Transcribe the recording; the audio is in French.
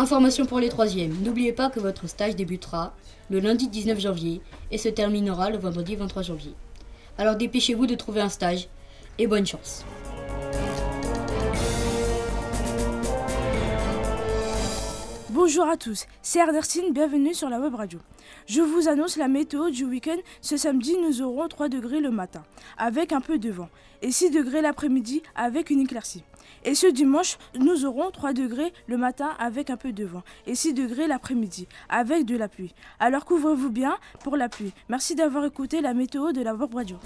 Information pour les troisièmes. N'oubliez pas que votre stage débutera le lundi 19 janvier et se terminera le vendredi 23 janvier. Alors dépêchez-vous de trouver un stage et bonne chance. Bonjour à tous, c'est Erdersin, bienvenue sur la web radio. Je vous annonce la météo du week-end. Ce samedi, nous aurons 3 degrés le matin, avec un peu de vent, et 6 degrés l'après-midi, avec une éclaircie. Et ce dimanche, nous aurons 3 degrés le matin, avec un peu de vent, et 6 degrés l'après-midi, avec de la pluie. Alors couvrez-vous bien pour la pluie. Merci d'avoir écouté la météo de la web radio.